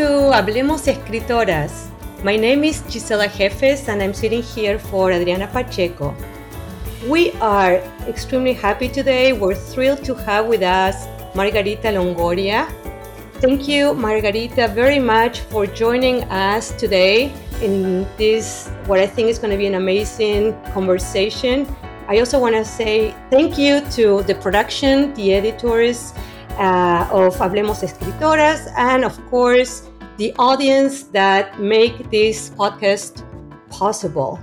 To Hablemos Escritoras. My name is Gisela Jefes and I'm sitting here for Adriana Pacheco. We are extremely happy today. We're thrilled to have with us Margarita Longoria. Thank you, Margarita, very much for joining us today in this, what I think is going to be an amazing conversation. I also want to say thank you to the production, the editors, uh, of Hablemos Escritoras, and of course, the audience that make this podcast possible.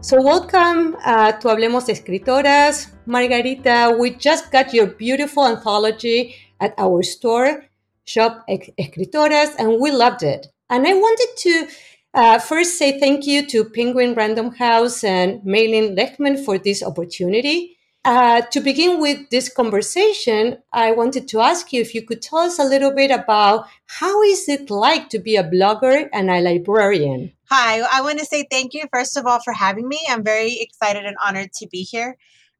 So, welcome uh, to Hablemos Escritoras. Margarita, we just got your beautiful anthology at our store, Shop Escritoras, and we loved it. And I wanted to uh, first say thank you to Penguin Random House and Maylin Lechman for this opportunity. Uh, to begin with this conversation, I wanted to ask you if you could tell us a little bit about how is it like to be a blogger and a librarian? Hi, I want to say thank you first of all for having me. I'm very excited and honored to be here.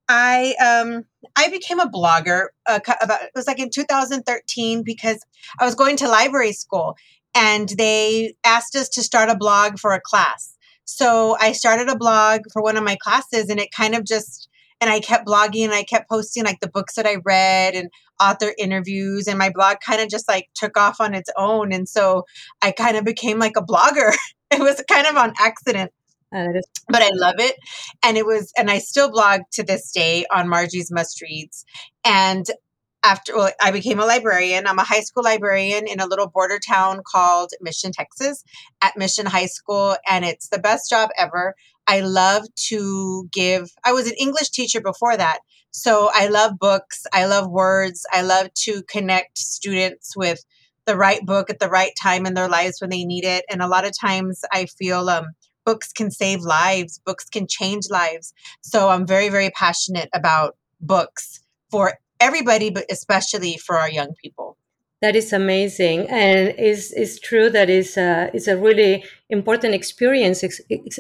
I um I became a blogger uh, about it was like in 2013 because I was going to library school and they asked us to start a blog for a class. So I started a blog for one of my classes and it kind of just and I kept blogging and I kept posting like the books that I read and author interviews and my blog kind of just like took off on its own and so I kind of became like a blogger. it was kind of on accident. Uh, but I love it. And it was, and I still blog to this day on Margie's Must Reads. And after well, I became a librarian. I'm a high school librarian in a little border town called Mission, Texas, at Mission High School, and it's the best job ever. I love to give, I was an English teacher before that. So I love books. I love words. I love to connect students with the right book at the right time in their lives when they need it. And a lot of times I feel um, books can save lives, books can change lives. So I'm very, very passionate about books for everybody, but especially for our young people. That is amazing, and it's, it's true that is a, it's a really important experience,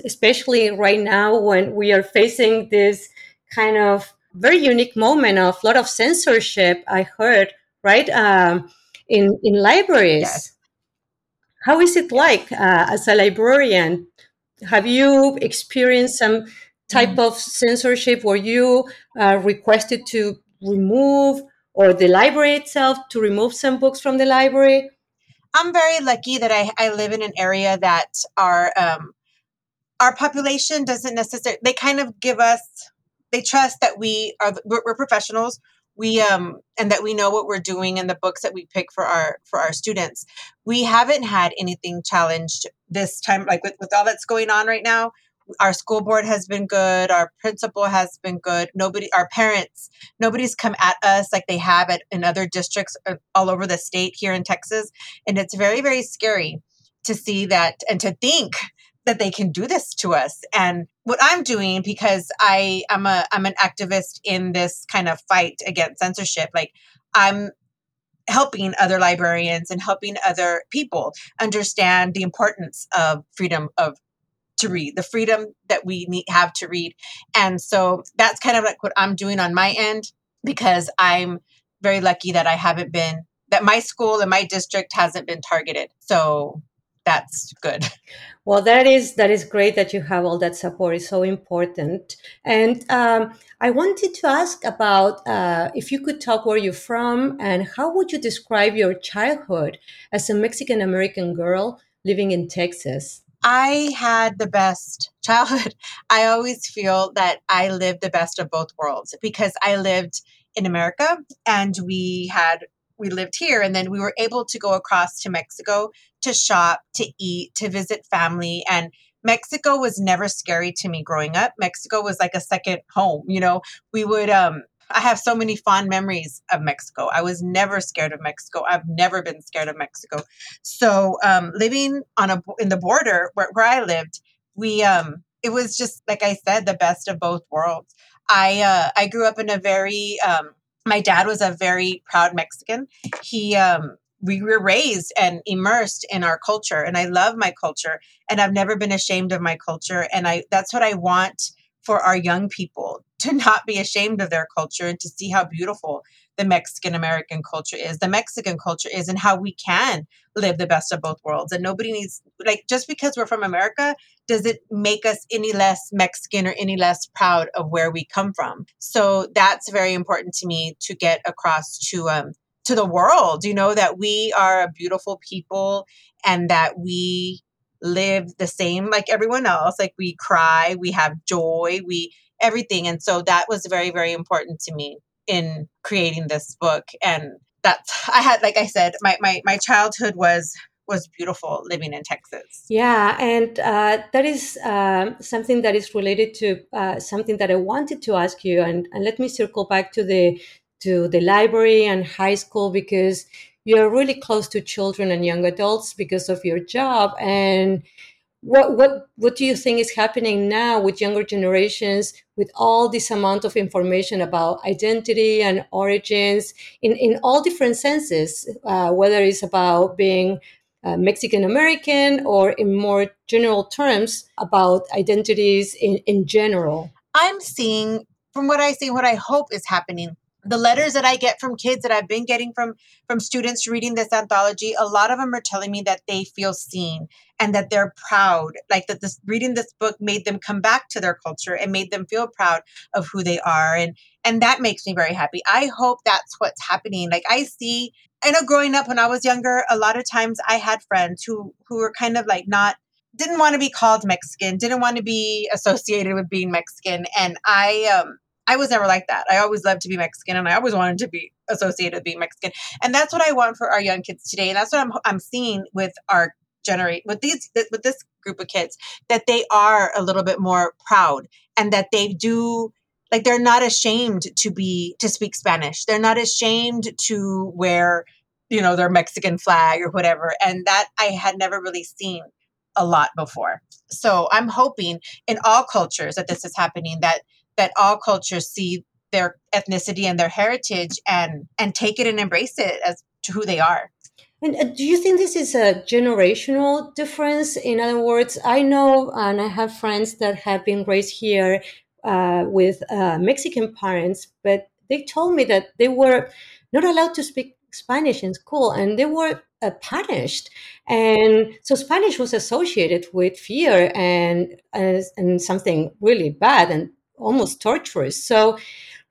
especially right now when we are facing this kind of very unique moment of a lot of censorship. I heard right um, in in libraries. Yes. How is it like uh, as a librarian? Have you experienced some type mm. of censorship? Were you uh, requested to remove or the library itself to remove some books from the library? I'm very lucky that I, I live in an area that our um, our population doesn't necessarily they kind of give us they trust that we are we're, we're professionals. We um and that we know what we're doing and the books that we pick for our for our students. We haven't had anything challenged this time like with, with all that's going on right now our school board has been good our principal has been good. Nobody our parents nobody's come at us like they have at in other districts uh, all over the state here in texas. And it's very very scary to see that and to think that they can do this to us. And what i'm doing because i i'm a i'm an activist in this kind of fight against censorship like i'm helping other librarians and helping other people understand the importance of freedom of to read, the freedom that we need have to read. And so that's kind of like what I'm doing on my end because I'm very lucky that I haven't been that my school and my district hasn't been targeted. So that's good. Well, that is that is great that you have all that support. It's so important. And um, I wanted to ask about uh, if you could talk where you're from and how would you describe your childhood as a Mexican American girl living in Texas? I had the best childhood. I always feel that I lived the best of both worlds because I lived in America and we had we lived here and then we were able to go across to Mexico to shop, to eat, to visit family and Mexico was never scary to me growing up. Mexico was like a second home, you know. We would um I have so many fond memories of Mexico. I was never scared of Mexico. I've never been scared of Mexico. So um, living on a in the border where, where I lived, we um, it was just like I said, the best of both worlds. I uh, I grew up in a very um, my dad was a very proud Mexican. He um, we were raised and immersed in our culture, and I love my culture, and I've never been ashamed of my culture, and I that's what I want for our young people to not be ashamed of their culture and to see how beautiful the Mexican American culture is, the Mexican culture is, and how we can live the best of both worlds. And nobody needs, like, just because we're from America, does it make us any less Mexican or any less proud of where we come from? So that's very important to me to get across to, um, to the world, you know, that we are a beautiful people and that we live the same like everyone else. Like we cry, we have joy, we everything. And so that was very, very important to me in creating this book. And that's I had, like I said, my my my childhood was was beautiful living in Texas. Yeah, and uh, that is um, something that is related to uh, something that I wanted to ask you, and, and let me circle back to the to the library and high school because you're really close to children and young adults because of your job and what what what do you think is happening now with younger generations with all this amount of information about identity and origins in in all different senses uh, whether it's about being uh, Mexican American or in more general terms about identities in, in general? I'm seeing, from what I see, what I hope is happening the letters that I get from kids that I've been getting from from students reading this anthology, a lot of them are telling me that they feel seen and that they're proud, like that this reading this book made them come back to their culture and made them feel proud of who they are and and that makes me very happy. I hope that's what's happening. Like I see I know growing up when I was younger, a lot of times I had friends who who were kind of like not didn't want to be called Mexican, didn't want to be associated with being Mexican and I um I was never like that. I always loved to be Mexican and I always wanted to be associated with being Mexican. And that's what I want for our young kids today. And that's what I'm I'm seeing with our generate with these with this group of kids that they are a little bit more proud and that they do like they're not ashamed to be to speak Spanish. They're not ashamed to wear, you know, their Mexican flag or whatever. And that I had never really seen a lot before. So I'm hoping in all cultures that this is happening that that all cultures see their ethnicity and their heritage and and take it and embrace it as to who they are. And uh, do you think this is a generational difference? In other words, I know and I have friends that have been raised here uh, with uh, Mexican parents, but they told me that they were not allowed to speak Spanish in school and they were uh, punished. And so Spanish was associated with fear and, and something really bad. And almost torturous. So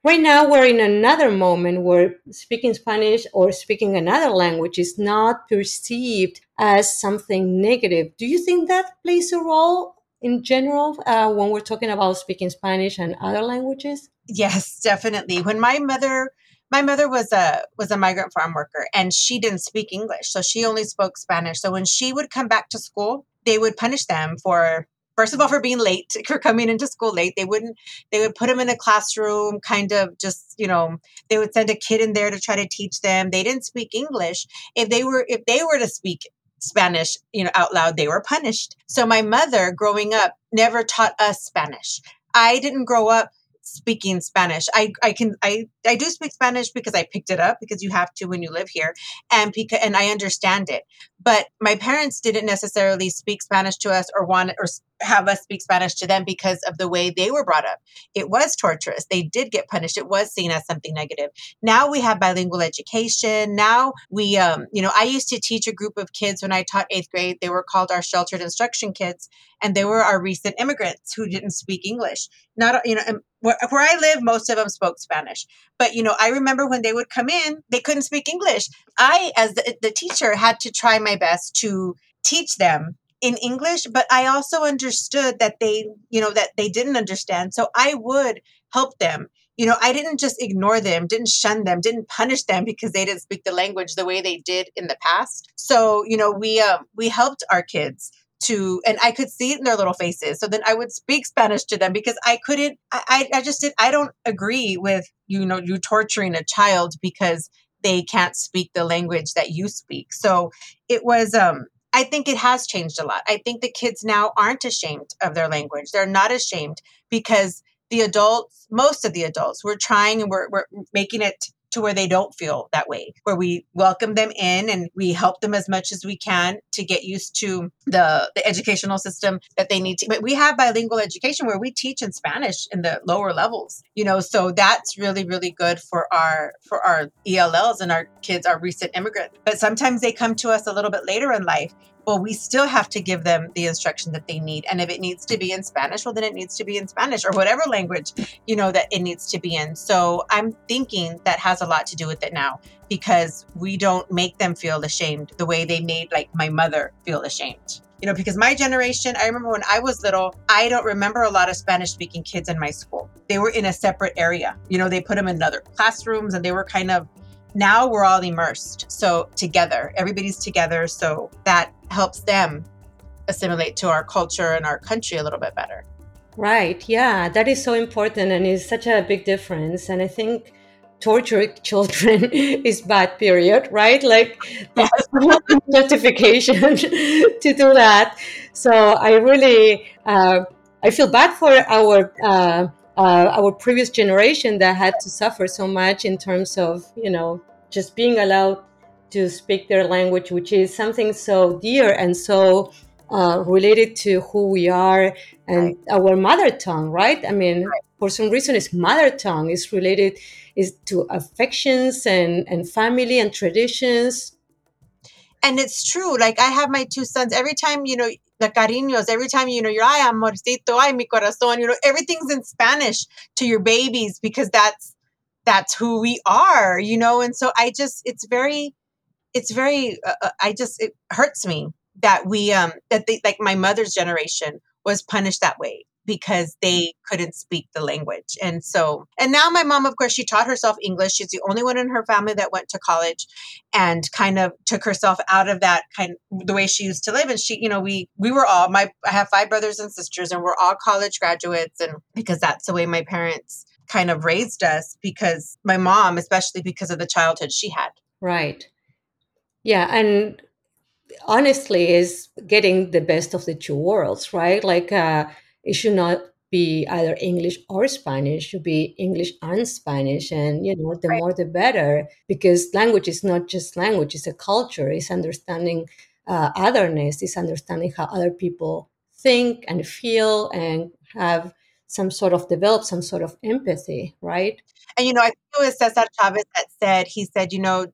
right now we're in another moment where speaking Spanish or speaking another language is not perceived as something negative. Do you think that plays a role in general uh, when we're talking about speaking Spanish and other languages? Yes, definitely. When my mother my mother was a was a migrant farm worker and she didn't speak English, so she only spoke Spanish. So when she would come back to school, they would punish them for first of all for being late for coming into school late they wouldn't they would put them in a classroom kind of just you know they would send a kid in there to try to teach them. They didn't speak english. If they were if they were to speak spanish you know out loud they were punished. So my mother growing up never taught us spanish. I didn't grow up speaking Spanish. I, I can I, I do speak Spanish because I picked it up because you have to when you live here and because and I understand it. But my parents didn't necessarily speak Spanish to us or want or have us speak Spanish to them because of the way they were brought up. It was torturous. They did get punished. It was seen as something negative. Now we have bilingual education. Now we, um, you know, I used to teach a group of kids when I taught eighth grade. They were called our sheltered instruction kids, and they were our recent immigrants who didn't speak English. Not, you know, where, where I live, most of them spoke Spanish. But, you know, I remember when they would come in, they couldn't speak English. I, as the, the teacher, had to try my best to teach them in English, but I also understood that they, you know, that they didn't understand. So I would help them. You know, I didn't just ignore them, didn't shun them, didn't punish them because they didn't speak the language the way they did in the past. So, you know, we um, we helped our kids to and I could see it in their little faces. So then I would speak Spanish to them because I couldn't I, I just did I don't agree with you know you torturing a child because they can't speak the language that you speak. So it was um I think it has changed a lot. I think the kids now aren't ashamed of their language. They're not ashamed because the adults, most of the adults, we're trying and we're, we're making it to where they don't feel that way, where we welcome them in and we help them as much as we can to get used to the, the educational system that they need to. But we have bilingual education where we teach in Spanish in the lower levels, you know, so that's really, really good for our for our ELLs and our kids, our recent immigrants. But sometimes they come to us a little bit later in life well, we still have to give them the instruction that they need. And if it needs to be in Spanish, well, then it needs to be in Spanish or whatever language, you know, that it needs to be in. So I'm thinking that has a lot to do with it now because we don't make them feel ashamed the way they made like my mother feel ashamed. You know, because my generation, I remember when I was little, I don't remember a lot of Spanish speaking kids in my school. They were in a separate area. You know, they put them in other classrooms and they were kind of now we're all immersed so together everybody's together so that helps them assimilate to our culture and our country a little bit better. Right yeah that is so important and is such a big difference and i think torture children is bad period right? Like justification to do that. So i really uh, i feel bad for our uh, uh, our previous generation that had to suffer so much in terms of you know just being allowed to speak their language, which is something so dear and so uh, related to who we are and right. our mother tongue, right? I mean, right. for some reason, it's mother tongue is related is to affections and and family and traditions. And it's true. Like I have my two sons. Every time you know the cariños, every time you know you're ay amorcito, ay mi corazón, you know everything's in Spanish to your babies because that's that's who we are, you know. And so I just it's very it's very uh, uh, i just it hurts me that we um that they like my mother's generation was punished that way because they couldn't speak the language. And so and now my mom of course she taught herself english. She's the only one in her family that went to college and kind of took herself out of that kind of the way she used to live. And she you know we we were all my i have five brothers and sisters and we're all college graduates. And because that's the way my parents kind of raised us because my mom especially because of the childhood she had. Right. Yeah, and honestly, is getting the best of the two worlds, right? Like uh, it should not be either English or Spanish. It should be English and Spanish, and you know, the right. more the better, because language is not just language; it's a culture. It's understanding uh, otherness. It's understanding how other people think and feel, and have some sort of develop some sort of empathy, right? And you know, I think it was Cesar Chavez that said he said, you know,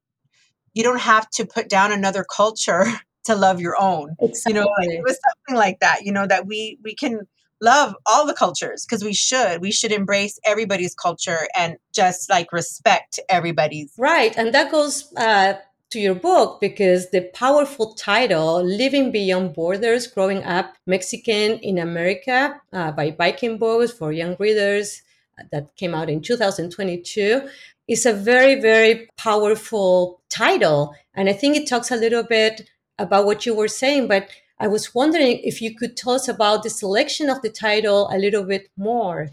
you don't have to put down another culture to love your own. Exactly. You know, like it was something like that, you know, that we we can love all the cultures because we should. We should embrace everybody's culture and just like respect everybody's. Right. And that goes uh, to your book because the powerful title, Living Beyond Borders Growing Up Mexican in America uh, by Viking Books for Young Readers, uh, that came out in 2022 is a very, very powerful title. And I think it talks a little bit about what you were saying, but I was wondering if you could tell us about the selection of the title a little bit more.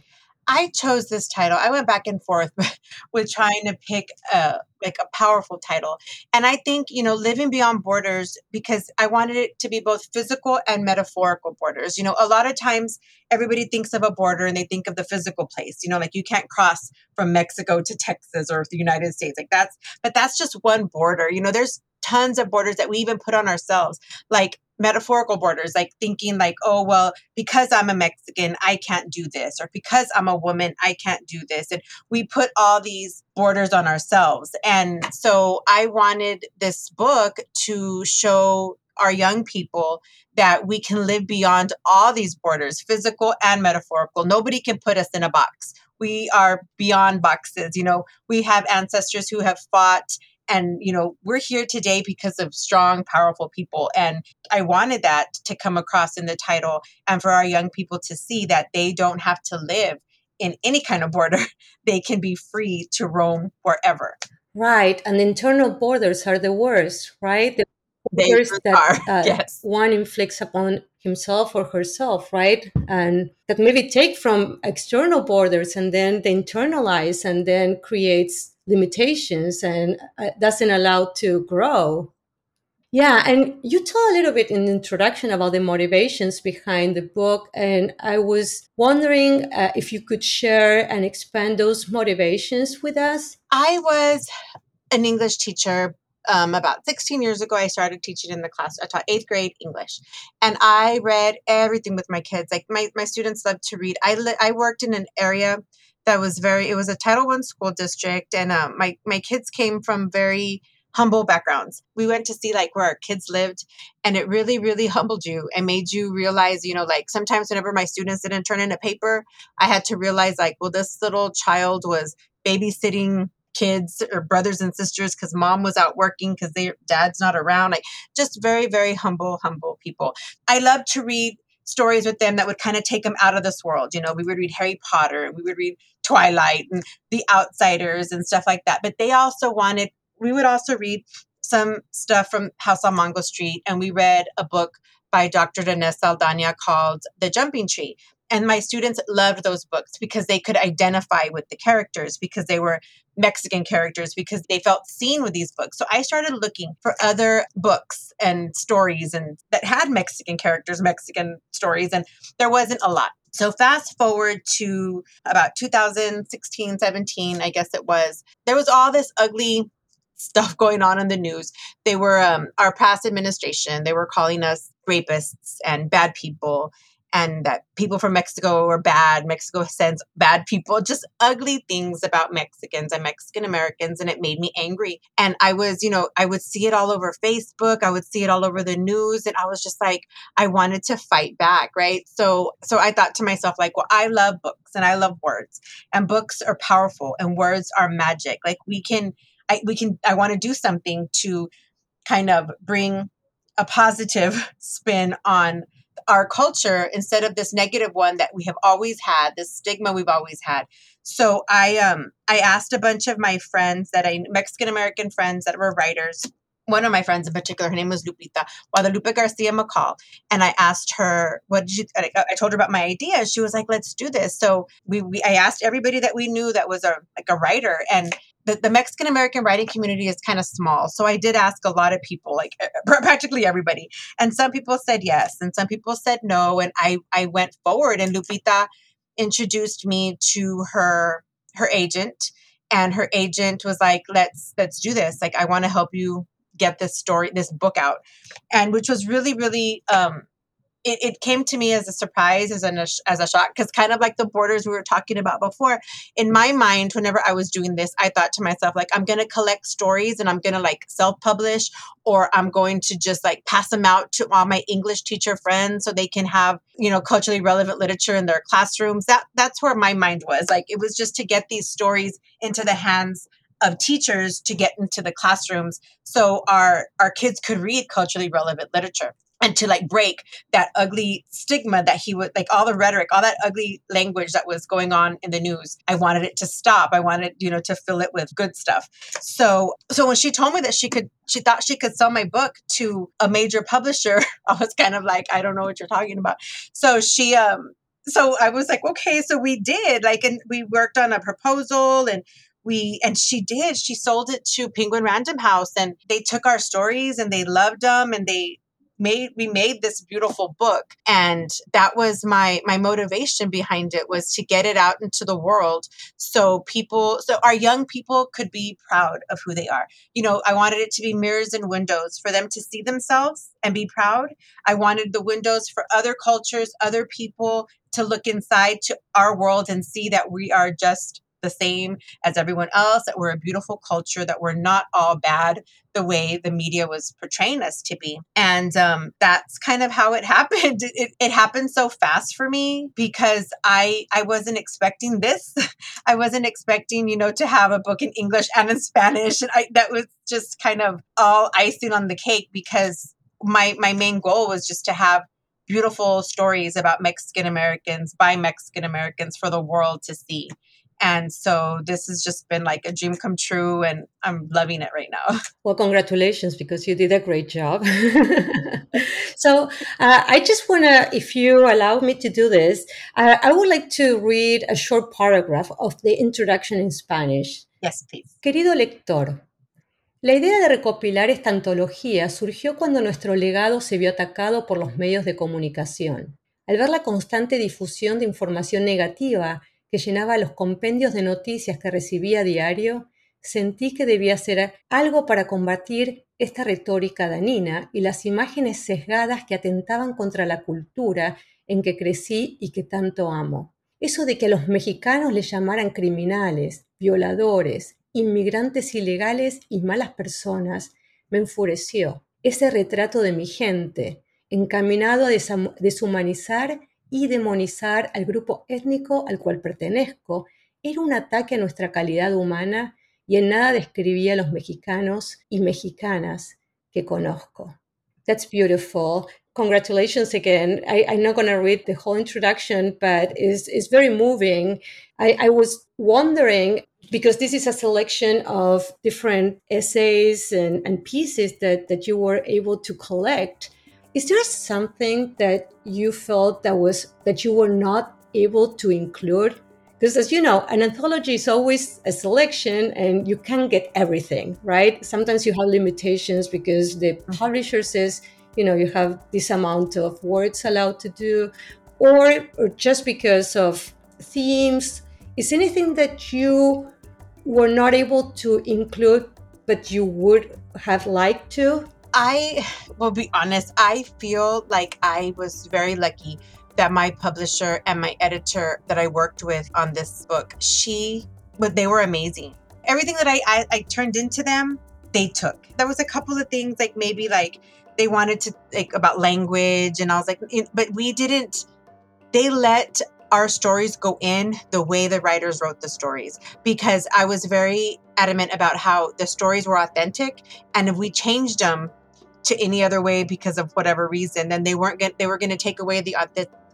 I chose this title. I went back and forth with trying to pick a like a powerful title. And I think, you know, living beyond borders because I wanted it to be both physical and metaphorical borders. You know, a lot of times everybody thinks of a border and they think of the physical place, you know, like you can't cross from Mexico to Texas or the United States. Like that's but that's just one border. You know, there's tons of borders that we even put on ourselves. Like metaphorical borders, like thinking like, oh, well, because I'm a Mexican, I can't do this, or because I'm a woman, I can't do this. And we put all these borders on ourselves. And so I wanted this book to show our young people that we can live beyond all these borders, physical and metaphorical. Nobody can put us in a box. We are beyond boxes. You know, we have ancestors who have fought and you know we're here today because of strong powerful people and i wanted that to come across in the title and for our young people to see that they don't have to live in any kind of border. They can be free to roam wherever. Right and internal borders are the worst right? The borders that uh, yes. one inflicts upon himself or herself right? And that maybe take from external borders and then they internalize and then creates limitations and uh, doesn't allow to grow Yeah, and you told a little bit in the introduction about the motivations behind the book, and I was wondering uh, if you could share and expand those motivations with us. I was an English teacher um, about 16 years ago, I started teaching in the class. I taught eighth grade English, and I read everything with my kids. Like my, my students love to read. I li- I worked in an area that was very. It was a Title One school district, and um, my my kids came from very humble backgrounds. We went to see like where our kids lived and it really, really humbled you and made you realize, you know, like sometimes whenever my students didn't turn in a paper, I had to realize like, well, this little child was babysitting kids or brothers and sisters because mom was out working because their dad's not around. Like just very, very humble, humble people. I love to read stories with them that would kind of take them out of this world. You know, we would read Harry Potter, we would read Twilight and The Outsiders and stuff like that. But they also wanted we would also read some stuff from House on Mango Street, and we read a book by Dr. René Saldana called The Jumping Tree. And my students loved those books because they could identify with the characters because they were Mexican characters because they felt seen with these books. So I started looking for other books and stories and that had Mexican characters, Mexican stories, and there wasn't a lot. So fast forward to about 2016, 17, I guess it was. There was all this ugly stuff going on in the news. They were um, our past administration. They were calling us rapists and bad people, and that people from Mexico are bad. Mexico sends bad people. Just ugly things about Mexicans and Mexican Americans, and it made me angry. And I was, you know, I would see it all over Facebook. I would see it all over the news, and I was just like, I wanted to fight back, right? So, so I thought to myself, like, well, I love books and I love words, and books are powerful, and words are magic. Like we can I we can I want to do something to kind of bring a positive spin on our culture instead of this negative one that we have always had, this stigma we've always had. So I um I asked a bunch of my friends that I Mexican American friends that were writers. One of my friends in particular, her name was Lupita, Guadalupe Garcia McCall. And I asked her, what did you, I, I told her about my idea. She was like, let's do this. So we, we, I asked everybody that we knew that was a, like a writer and the, the Mexican American writing community is kind of small. So I did ask a lot of people, like practically everybody. And some people said yes, and some people said no. And I, I went forward, and Lupita introduced me to her her agent. And her agent was like, let's let's do this. Like, I want to help you get this story, this book out. And which was really, really um, it, it came to me as a surprise, as, an, as a shock, because kind of like the borders we were talking about before, in my mind, whenever I was doing this, I thought to myself, like, I'm going to collect stories and I'm going to like self publish or I'm going to just like pass them out to all my English teacher friends so they can have, you know, culturally relevant literature in their classrooms. That That's where my mind was. Like, it was just to get these stories into the hands of teachers to get into the classrooms so our our kids could read culturally relevant literature and to like break that ugly stigma that he would like all the rhetoric all that ugly language that was going on in the news. I wanted it to stop. I wanted you know to fill it with good stuff. So so when she told me that she could she thought she could sell my book to a major publisher i was kind of like i don't know what you're talking about. So she um so i was like okay so we did like and we worked on a proposal and we and she did. She sold it to penguin random house and they took our stories and they loved them and they made we made this beautiful book. And that was my my motivation behind it was to get it out into the world so people so our young people could be proud of who they are. You know i wanted it to be mirrors and windows for them to see themselves and be proud. I wanted the windows for other cultures other people to look inside to our world and see that we are just the same as everyone else, that we're a beautiful culture, that we're not all bad the way the media was portraying us to be. And um, that's kind of how it happened. It, it happened so fast for me because I I wasn't expecting this. I wasn't expecting, you know, to have a book in English and in Spanish. And I, that was just kind of all icing on the cake because my my main goal was just to have beautiful stories about Mexican Americans by Mexican Americans for the world to see. And so this has just been like a dream come true, and I'm loving it right now. Well, congratulations because you did a great job. so uh, I just want to, if you allow me to do this, uh, I would like to read a short paragraph of the introduction in Spanish. Yes, please. Querido lector, La idea de recopilar esta antología surgió cuando nuestro legado se vio atacado por los medios de comunicación. Al ver la constante difusión de información negativa que llenaba los compendios de noticias que recibía a diario, sentí que debía hacer algo para combatir esta retórica danina y las imágenes sesgadas que atentaban contra la cultura en que crecí y que tanto amo. Eso de que a los mexicanos les llamaran criminales, violadores, inmigrantes ilegales y malas personas me enfureció. Ese retrato de mi gente, encaminado a deshumanizar y demonizar al grupo étnico al cual pertenezco, era un ataque a nuestra calidad humana y en nada describía a los mexicanos y mexicanas que conozco. That's beautiful. Congratulations again. I, am not going to read the whole introduction, but it's, it's very moving. I, I was wondering because this is a selection of different essays and, and pieces that, that you were able to collect is there something that you felt that was that you were not able to include? Because as you know, an anthology is always a selection and you can't get everything, right? Sometimes you have limitations because the mm-hmm. publisher says, you know, you have this amount of words allowed to do, or, or just because of themes. Is anything that you were not able to include but you would have liked to? I will be honest, I feel like I was very lucky that my publisher and my editor that I worked with on this book, she, but they were amazing. Everything that I, I, I turned into them, they took. There was a couple of things like maybe like they wanted to like about language, and I was like, but we didn't. They let our stories go in the way the writers wrote the stories because I was very adamant about how the stories were authentic, and if we changed them to any other way because of whatever reason, then they weren't going they were going to take away the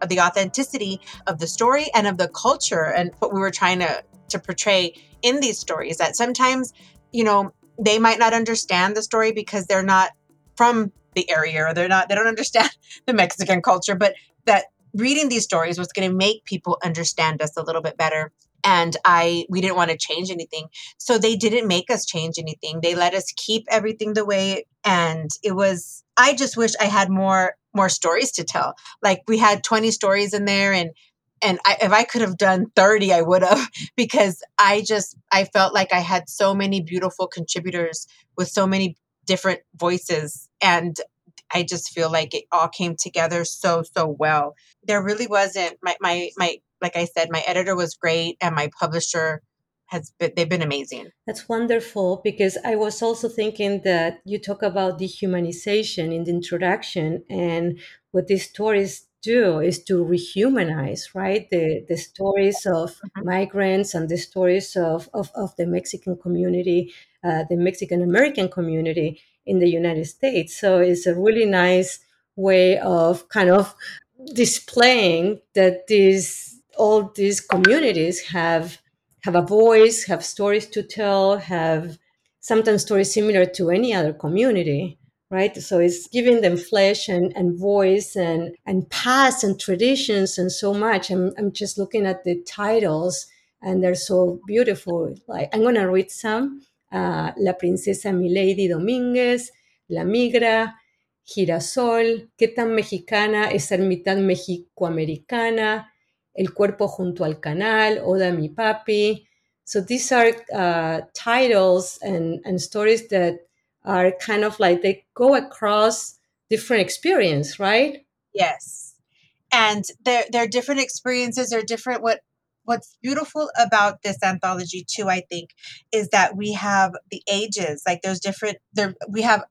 the authenticity of the story and of the culture and what we were trying to to portray in these stories. That sometimes, you know, they might not understand the story because they're not from the area or they're not they don't understand the Mexican culture, but that reading these stories was going to make people understand us a little bit better and i we didn't want to change anything. So they didn't make us change anything. They let us keep everything the way and it was i just wish i had more more stories to tell. Like we had 20 stories in there and and I, if i could have done 30 i would have because i just i felt like i had so many beautiful contributors with so many different voices and i just feel like it all came together so so well. There really wasn't my my my like I said, my editor was great and my publisher has been, they've been amazing. That's wonderful because I was also thinking that you talk about dehumanization in the introduction and what these stories do is to rehumanize, right? The the stories of mm-hmm. migrants and the stories of, of, of the Mexican community, uh, the Mexican American community in the United States. So it's a really nice way of kind of displaying that these all these communities have have a voice, have stories to tell, have sometimes stories similar to any other community, right? So it's giving them flesh and, and voice and, and past and traditions and so much. I'm, I'm just looking at the titles and they're so beautiful. Like I'm to read some. Uh, La princesa Milady Domínguez, La migra, Girasol, qué tan mexicana es ser mitad mexicoamericana, El cuerpo junto al canal, Oda mi papi. So these are uh, titles and, and stories that are kind of like they go across different experience, right? Yes. And they're, they're different experiences, they're different what what's beautiful about this anthology too i think is that we have the ages like there's different there we have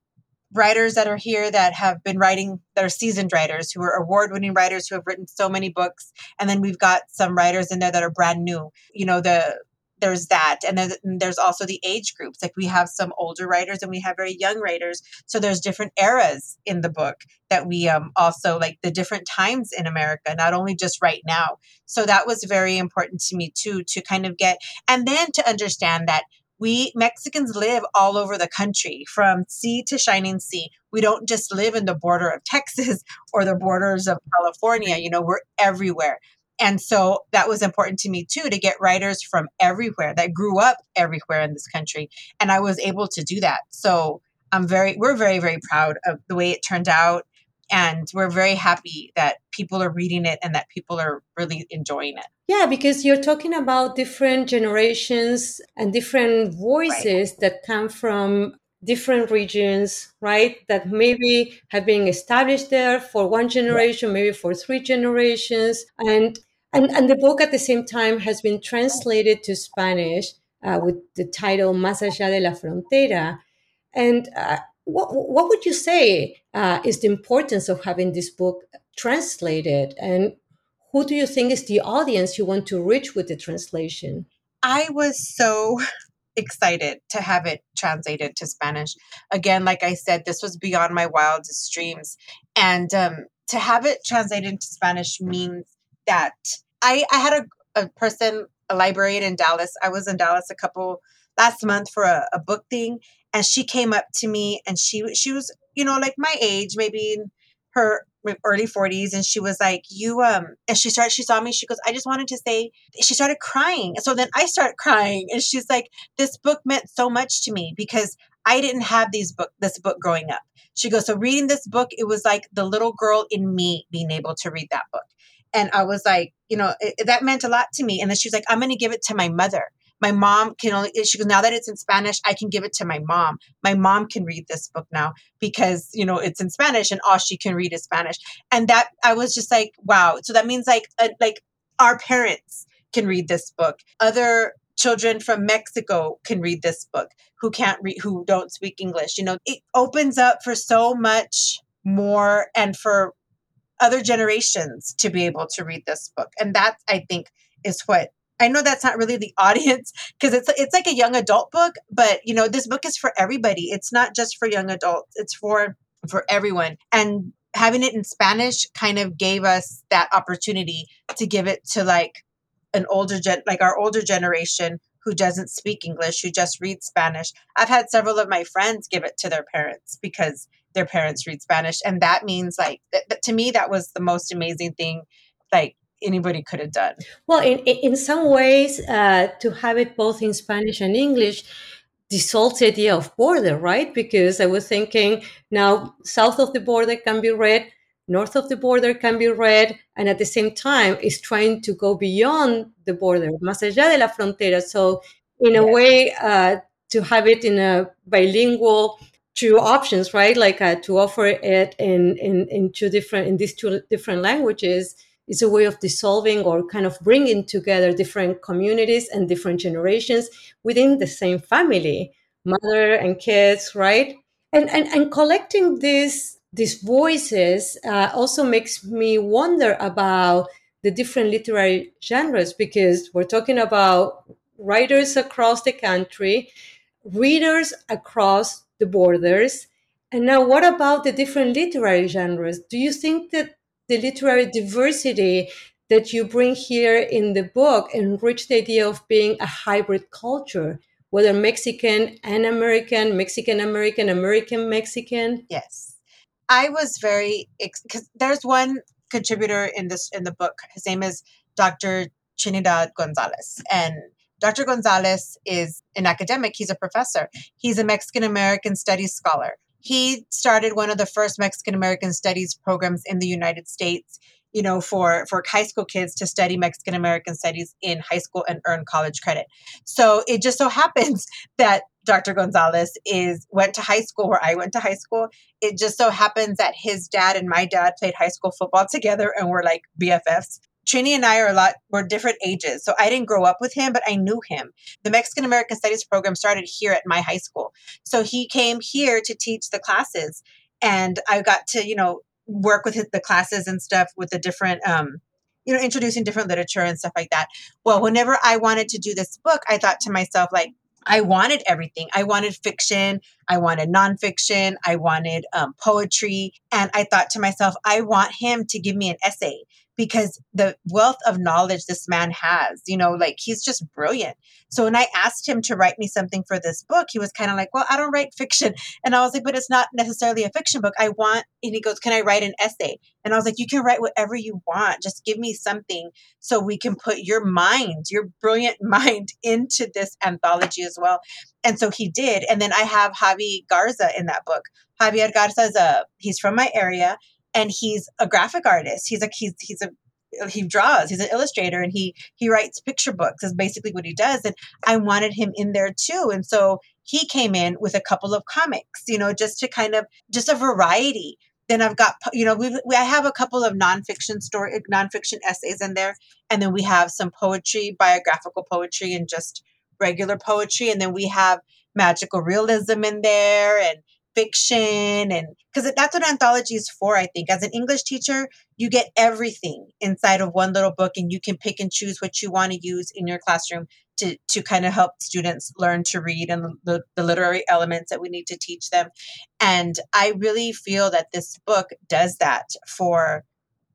writers that are here that have been writing that are seasoned writers who are award-winning writers who have written so many books. And then we've got some writers in there that are brand new. You know the there's that. And then there's also the age groups. Like we have some older writers and we have very young writers. So there's different eras in the book that we um, also like the different times in america not only just right now. So that was very important to me too to kind of get and then to understand that we Mexicans live all over the country from sea to shining sea. We don't just live in the border of Texas or the borders of California, you know, we're everywhere. And so that was important to me too to get writers from everywhere that grew up everywhere in this country. And I was able to do that. So I'm very, we're very, very proud of the way it turned out. And we're very happy that people are reading it and that people are really enjoying it. Yeah, because you're talking about different generations and different voices right. that come from different regions, right? That maybe have been established there for one generation, maybe for three generations. And, and, and the book at the same time has been translated to Spanish uh, with the title Más allá de la frontera. And uh, what, what would you say uh, is the importance of having this book translated? And who do you think is the audience you want to reach with the translation? I was so excited to have it translated to Spanish. Again, like I said, this was beyond my wildest dreams. And um, to have it translated into Spanish means that I, I had a, a person, a librarian in Dallas. I was in Dallas a couple last month for a, a book thing. And she came up to me and she she was, you know, like my age, maybe in her early 40s and she was like you um and she started she saw me she goes i just wanted to say she started crying so then i start crying and she's like this book meant so much to me because i didn't have these book this book growing up. She goes so reading this book it was like the little girl in me being able to read that book. And i was like you know it, that meant a lot to me and then she's like i'm going to give it to my mother my mom can only she goes now that it's in spanish i can give it to my mom. My mom can read this book now because you know it's in spanish and all she can read is spanish. And that i was just like wow. So that means like uh, like our parents can read this book. Other children from mexico can read this book who can't read who don't speak english you know? It opens up for so much more and for other generations to be able to read this book. And that i think is what I know that's not really the audience because it's it's like a young adult book, but you know, this book is for everybody. It's not just for young adults. It's for for everyone. And having it in Spanish kind of gave us that opportunity to give it to like an older gen like our older generation who doesn't speak English, who just reads Spanish. I've had several of my friends give it to their parents because their parents read Spanish. And that means like, th- to me, that was the most amazing thing. Like, anybody could have done. Well, in, in some ways, uh, to have it both in Spanish and English dissolves the idea of border, right? Because I was thinking now south of the border can be read, north of the border can be read, and at the same time is trying to go beyond the border, más allá de la frontera. So, in a yes. way, uh, to have it in a bilingual two options, right? Like uh, to offer it in, in in two different in these two different languages it's a way of dissolving or kind of bringing together different communities and different generations within the same family, mother and kids, right? And and, and collecting these these voices uh, also makes me wonder about the different literary genres because we're talking about writers across the country, readers across the borders. And now, what about the different literary genres? Do you think that the literary diversity that you bring here in the book enrich the idea of being a hybrid culture, whether Mexican and American, Mexican American, American Mexican. Yes, I was very because there's one contributor in this in the book. His name is Dr. Trinidad Gonzalez, and Dr. Gonzalez is an academic. He's a professor. He's a Mexican American studies scholar he started one of the first Mexican American studies programs in the United States, you know, for, for high school kids to study Mexican American studies in high school and earn college credit. So it just so happens that Dr. Gonzalez is went to high school where I went to high school. It just so happens that his dad and my dad played high school football together and were like BFFs. Trini and I are a lot, we're different ages. So I didn't grow up with him, but I knew him. The Mexican American Studies program started here at my high school. So he came here to teach the classes. And I got to, you know, work with the classes and stuff with the different, um, you know, introducing different literature and stuff like that. Well, whenever I wanted to do this book, I thought to myself, like, I wanted everything. I wanted fiction. I wanted nonfiction, I wanted um, poetry. And I thought to myself, I want him to give me an essay because the wealth of knowledge this man has, you know, like he's just brilliant. So when I asked him to write me something for this book, he was kind of like, Well, I don't write fiction. And I was like, But it's not necessarily a fiction book. I want, and he goes, Can I write an essay? And I was like, You can write whatever you want. Just give me something so we can put your mind, your brilliant mind into this anthology as well. And so he did. And then I have Javi Garza in that book. Javier Garza is a, he's from my area and he's a graphic artist. He's a he's he's a he draws he's an illustrator and he he writes picture books is basically what he does and i wanted him in there too and so he came in with a couple of comics you know just to kind of just a variety then i've got you know we we i have a couple of nonfiction story nonfiction essays in there and then we have some poetry biographical poetry and just regular poetry and then we have magical realism in there and fiction and because that's what anthology is for i think. As an english teacher you get everything inside of one little book and you can pick and choose what you want to use in your classroom to, to kind of help students learn to read and the, the literary elements that we need to teach them. And i really feel that this book does that for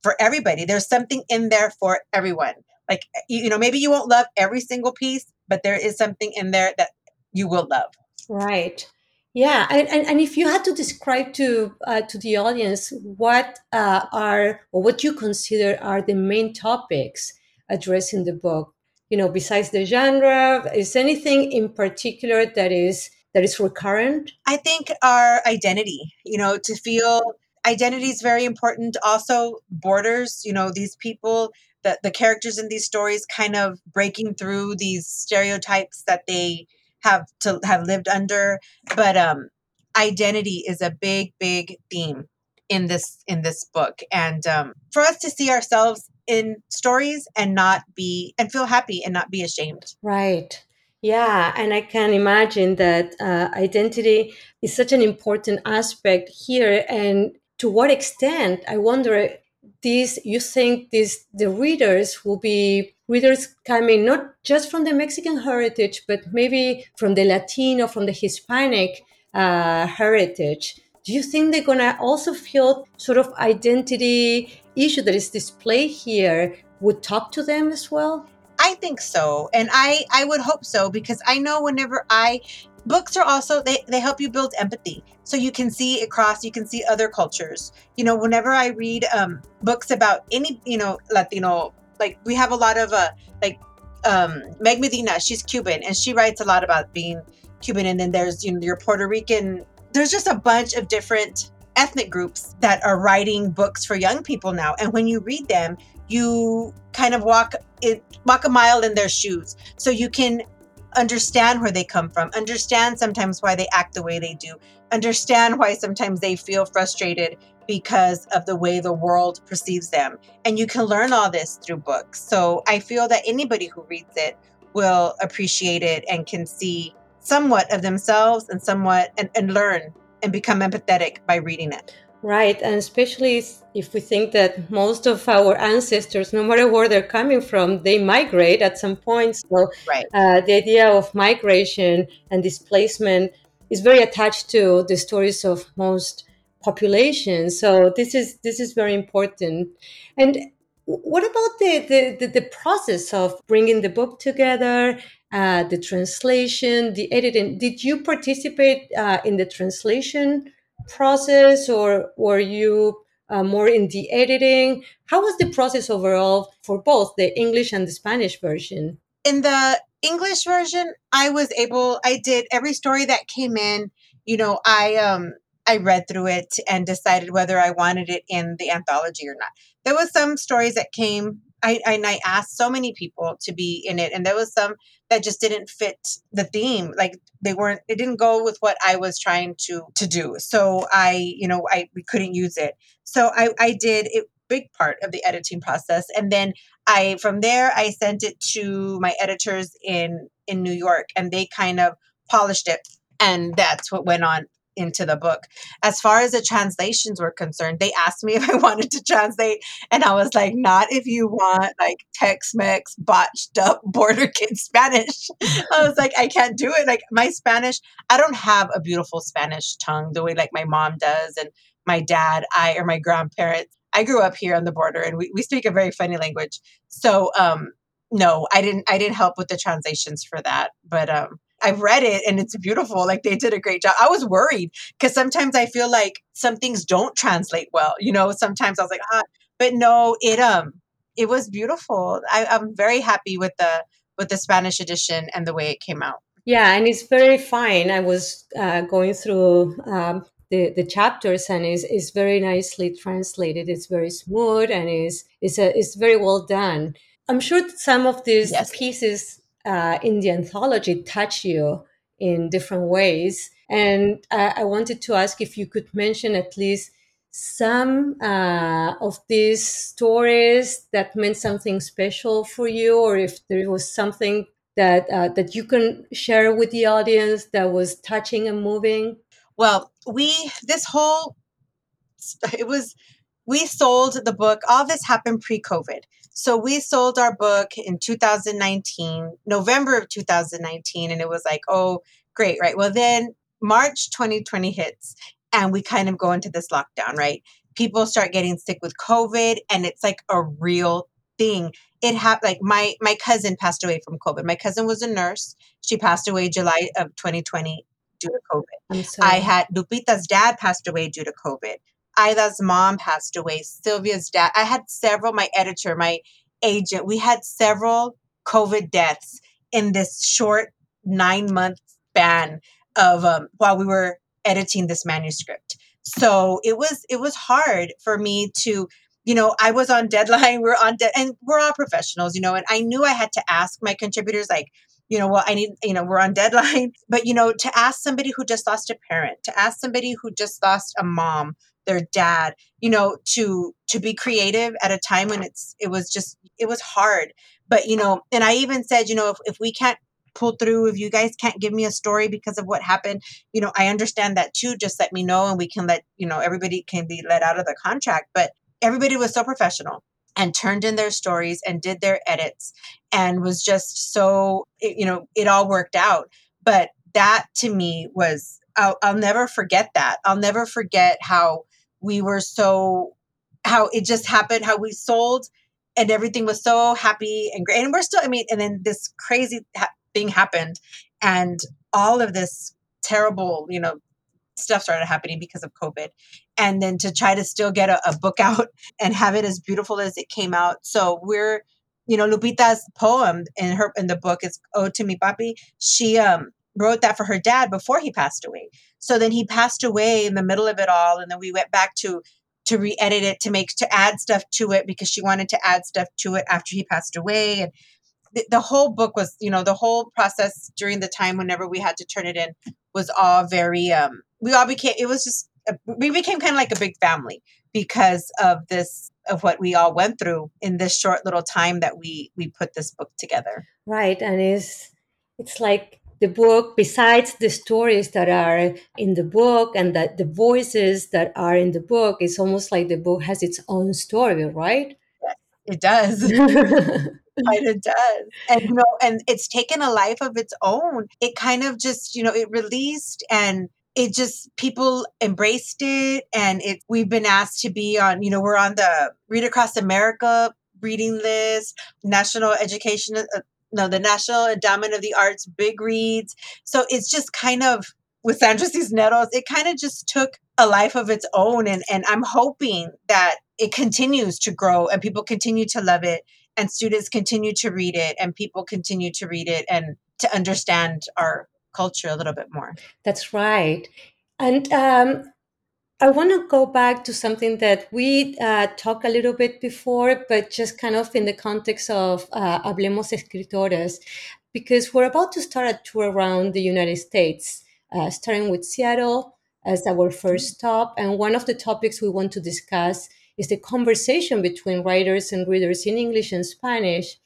for everybody. There's something in there for everyone. Like you know maybe you won't love every single piece but there is something in there that you will love. Right yeah, and, and, and if you had to describe to uh, to the audience what uh, are or what you consider are the main topics addressed in the book, you know, besides the genre, is anything in particular that is that is recurrent? I think our identity, you know, to feel identity is very important. Also, borders, you know, these people that the characters in these stories kind of breaking through these stereotypes that they have to have lived under but um identity is a big big theme in this in this book. And um for us to see ourselves in stories and not be and feel happy and not be ashamed. Right. Yeah and i can imagine that uh, identity is such an important aspect here. And to what extent i wonder these you think these the readers will be readers coming not just from the Mexican heritage, but maybe from the Latino, from the Hispanic uh, heritage. Do you think they're gonna also feel sort of identity issue that is displayed here would talk to them as well? I think so. And I, I would hope so because I know whenever I books are also they, they help you build empathy so you can see across you can see other cultures you know whenever i read um, books about any you know latino like we have a lot of uh like um meg medina she's cuban and she writes a lot about being cuban and then there's you know your puerto rican there's just a bunch of different ethnic groups that are writing books for young people now and when you read them you kind of walk it walk a mile in their shoes. So you can understand where they come from, understand sometimes why they act the way they do, understand why sometimes they feel frustrated because of the way the world perceives them. And you can learn all this through books. So I feel that anybody who reads it will appreciate it and can see somewhat of themselves and somewhat and, and learn and become empathetic by reading it. Right, and especially if we think that most of our ancestors, no matter where they're coming from, they migrate at some point. So, right. uh, the idea of migration and displacement is very attached to the stories of most populations. So, this is this is very important. And what about the the, the, the process of bringing the book together? Uh, the translation, the editing. Did you participate uh, in the translation process or were you uh, more in the editing? How was the process overall for both the English and the Spanish version? In the English version, I was able, I did every story that came in, you know, I, um, I read through it and decided whether I wanted it in the anthology or not. There was some stories that came I, and I asked so many people to be in it, and there was some that just didn't fit the theme. Like they weren't, it didn't go with what I was trying to to do. So I, you know, I we couldn't use it. So I I did it big part of the editing process, and then I from there I sent it to my editors in in New York, and they kind of polished it, and that's what went on into the book. As far as the translations were concerned, they asked me if I wanted to translate, and I was like, not if you want like Tex Mex botched up border kid Spanish. I was like, I can't do it. Like my Spanish, I don't have a beautiful Spanish tongue the way like my mom does and my dad, I or my grandparents. I grew up here on the border and we, we speak a very funny language. So um no, I didn't I didn't help with the translations for that. But um I've read it and it's beautiful. Like they did a great job. I was worried because sometimes I feel like some things don't translate well. You know, sometimes I was like, ah, but no, it um it was beautiful. I, I'm very happy with the with the Spanish edition and the way it came out. Yeah, and it's very fine. I was uh, going through um, the, the chapters and is is very nicely translated. It's very smooth and is is a, it's very well done. I'm sure some of these yes. pieces uh, in the anthology touch you in different ways. And I, I wanted to ask if you could mention at least some uh, of these stories that meant something special for you, or if there was something that uh, that you can share with the audience that was touching and moving. Well, we this whole it was we sold the book. All this happened pre-COVID, so we sold our book in 2019, November of 2019, and it was like, oh, great, right? Well, then March 2020 hits, and we kind of go into this lockdown, right? People start getting sick with COVID, and it's like a real thing. It happened. Like my my cousin passed away from COVID. My cousin was a nurse. She passed away July of 2020 due to COVID. I had Lupita's dad passed away due to COVID. Ida's mom passed away, Sylvia's dad. I had several, my editor, my agent, we had several COVID deaths in this short nine month span of um, while we were editing this manuscript. So it was it was hard for me to, you know, I was on deadline. We're on de- and we're all professionals, you know, and I knew I had to ask my contributors like, you know, well, I need, you know, we're on deadline. But, you know, to ask somebody who just lost a parent, to ask somebody who just lost a mom, their dad you know to to be creative at a time when it's it was just it was hard. But you know and i even said you know if, if we can't pull through if you guys can't give me a story because of what happened you know i understand that too. Just let me know and we can let you know everybody can be let out of the contract. But everybody was so professional and turned in their stories and did their edits and was just so you know it all worked out. But that to me was I'll, I'll never forget that. I'll never forget how we were so how it just happened how we sold and everything was so happy and great. And we're still i mean and then this crazy ha- thing happened and all of this terrible you know stuff started happening because of covid. And then to try to still get a, a book out and have it as beautiful as it came out. So we're you know lupita's poem in her in the book is ode to mi papi she um wrote that for her dad before he passed away. So then he passed away in the middle of it all, and then we went back to to re-edit it to make to add stuff to it because she wanted to add stuff to it after he passed away and the, whole book was you know the whole process during the time whenever we had to turn it in was all very um we all became it was just a, we became kind of like a big family because of this of what we all went through in this short little time that we we put this book together right and it's it's like the book, besides the stories that are in the book and that the voices that are in the book, it's almost like the book has its own story, right? Yes, it does. it does. And you know, and it's taken a life of its own. It kind of just, you know, it released and it just people embraced it and it we've been asked to be on, you know, we're on the Read Across America reading list, National Education uh, no, the National Endowment of the Arts big reads. So it's just kind of with Sandra Cisneros, it kind of just took a life of its own. And, and I'm hoping that it continues to grow and people continue to love it and students continue to read it and people continue to read it and to understand our culture a little bit more. That's right. And um, I want to go back to something that we uh, talked a little bit before, but just kind of in the context of uh, Hablemos Escritores, because we're about to start a tour around the United States, uh, starting with Seattle as our first stop. And one of the topics we want to discuss is the conversation between writers and readers in English and Spanish.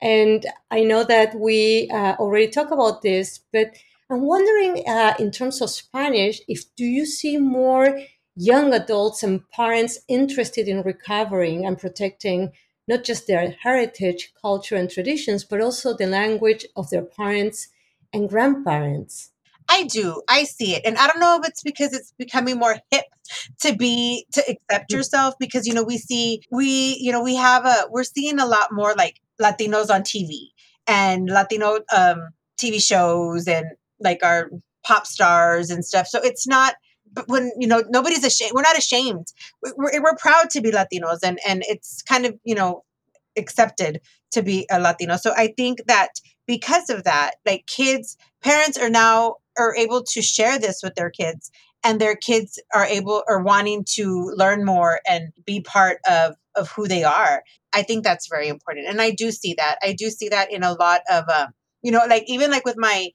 And I know that we uh, already talked about this, but I'm wondering, uh, in terms of Spanish, if do you see more young adults and parents interested in recovering and protecting not just their heritage, culture, and traditions, but also the language of their parents and grandparents? I do. I see it. And I don't know if it's because it's becoming more hip to be to accept mm. yourself because you know we see we you know we have a we're seeing a lot more like Latinos on TV and Latino um TV shows and like our pop stars and stuff. So it's not but when you know nobody's ashamed we're not ashamed. We're, we're proud to be latinos and and it's kind of you know accepted to be a latino. So i think that because of that like kids parents are now are able to share this with their kids and their kids are able or wanting to learn more and be part of of who they are. I think that's very important. And i do see that. I do see that in a lot of um you know like even like with my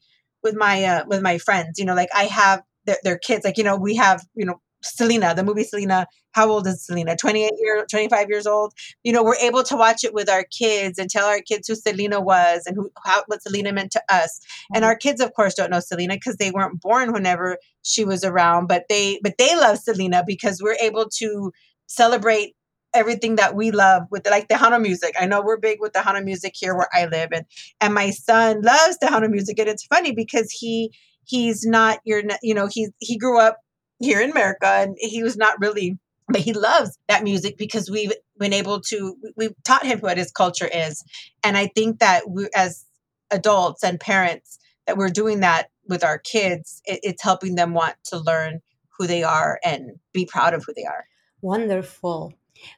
with my uh with my friends you know like i have their, their kids like you know we have you know Selena, the movie Selena. How old is Selena? 28 year, 25 years old. You know, we're able to watch it with our kids and tell our kids who Selena was and who how what Selena meant to us. And our kids, of course, don't know Selena because they weren't born whenever she was around, but they but they love Selena because we're able to celebrate everything that we love with like Tejano music. I know we're big with Tejano music here where I live and and my son loves Tejano music and it's funny because he he's not your you know he he grew up here in America, and he was not really, but he loves that music because we've been able to, we've taught him what his culture is. And I think that we, as adults and parents, that we're doing that with our kids, it, it's helping them want to learn who they are and be proud of who they are. Wonderful.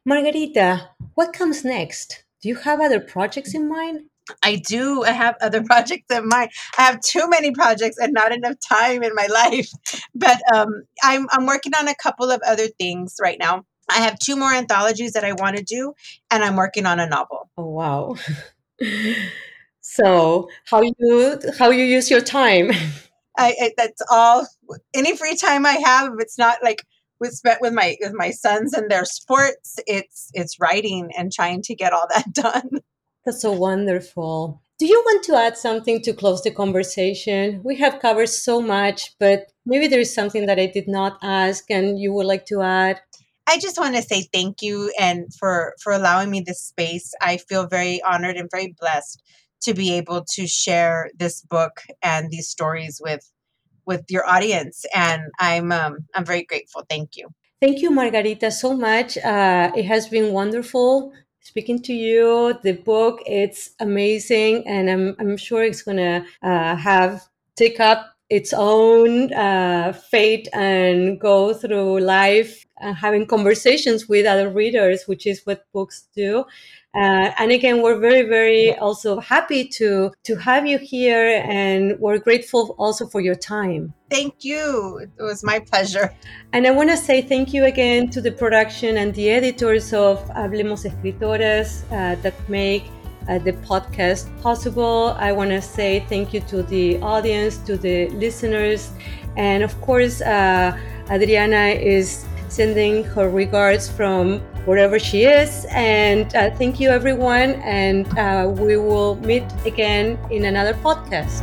Margarita, what comes next? Do you have other projects in mind? I do. I have other projects in mind. I have too many projects and not enough time in my life. But um, I'm I'm working on a couple of other things right now. I have two more anthologies that I want to do, and I'm working on a novel. Oh wow! so how you how you use your time? I, I that's all. Any free time I have, if it's not like with spent with my with my sons and their sports, it's it's writing and trying to get all that done. That's so wonderful. Do you want to add something to close the conversation? We have covered so much, but maybe there is something that I did not ask and you would like to add. I just want to say thank you and for for allowing me this space. I feel very honored and very blessed to be able to share this book and these stories with with your audience and I'm um, I'm very grateful. Thank you. Thank you, Margarita, so much. Uh, it has been wonderful speaking to you. The book, it's amazing, and I'm, I'm sure it's going to uh, have take up its own uh, fate and go through life uh, having conversations with other readers, which is what books do. Uh, and again, we're very, very also happy to to have you here, and we're grateful also for your time. Thank you. It was my pleasure. And I want to say thank you again to the production and the editors of Hablemos Escritoras uh, that make uh, the podcast possible. I want to say thank you to the audience, to the listeners, and of course, uh, Adriana is sending her regards from wherever she is. And uh, thank you, everyone. And uh, we will meet again in another podcast.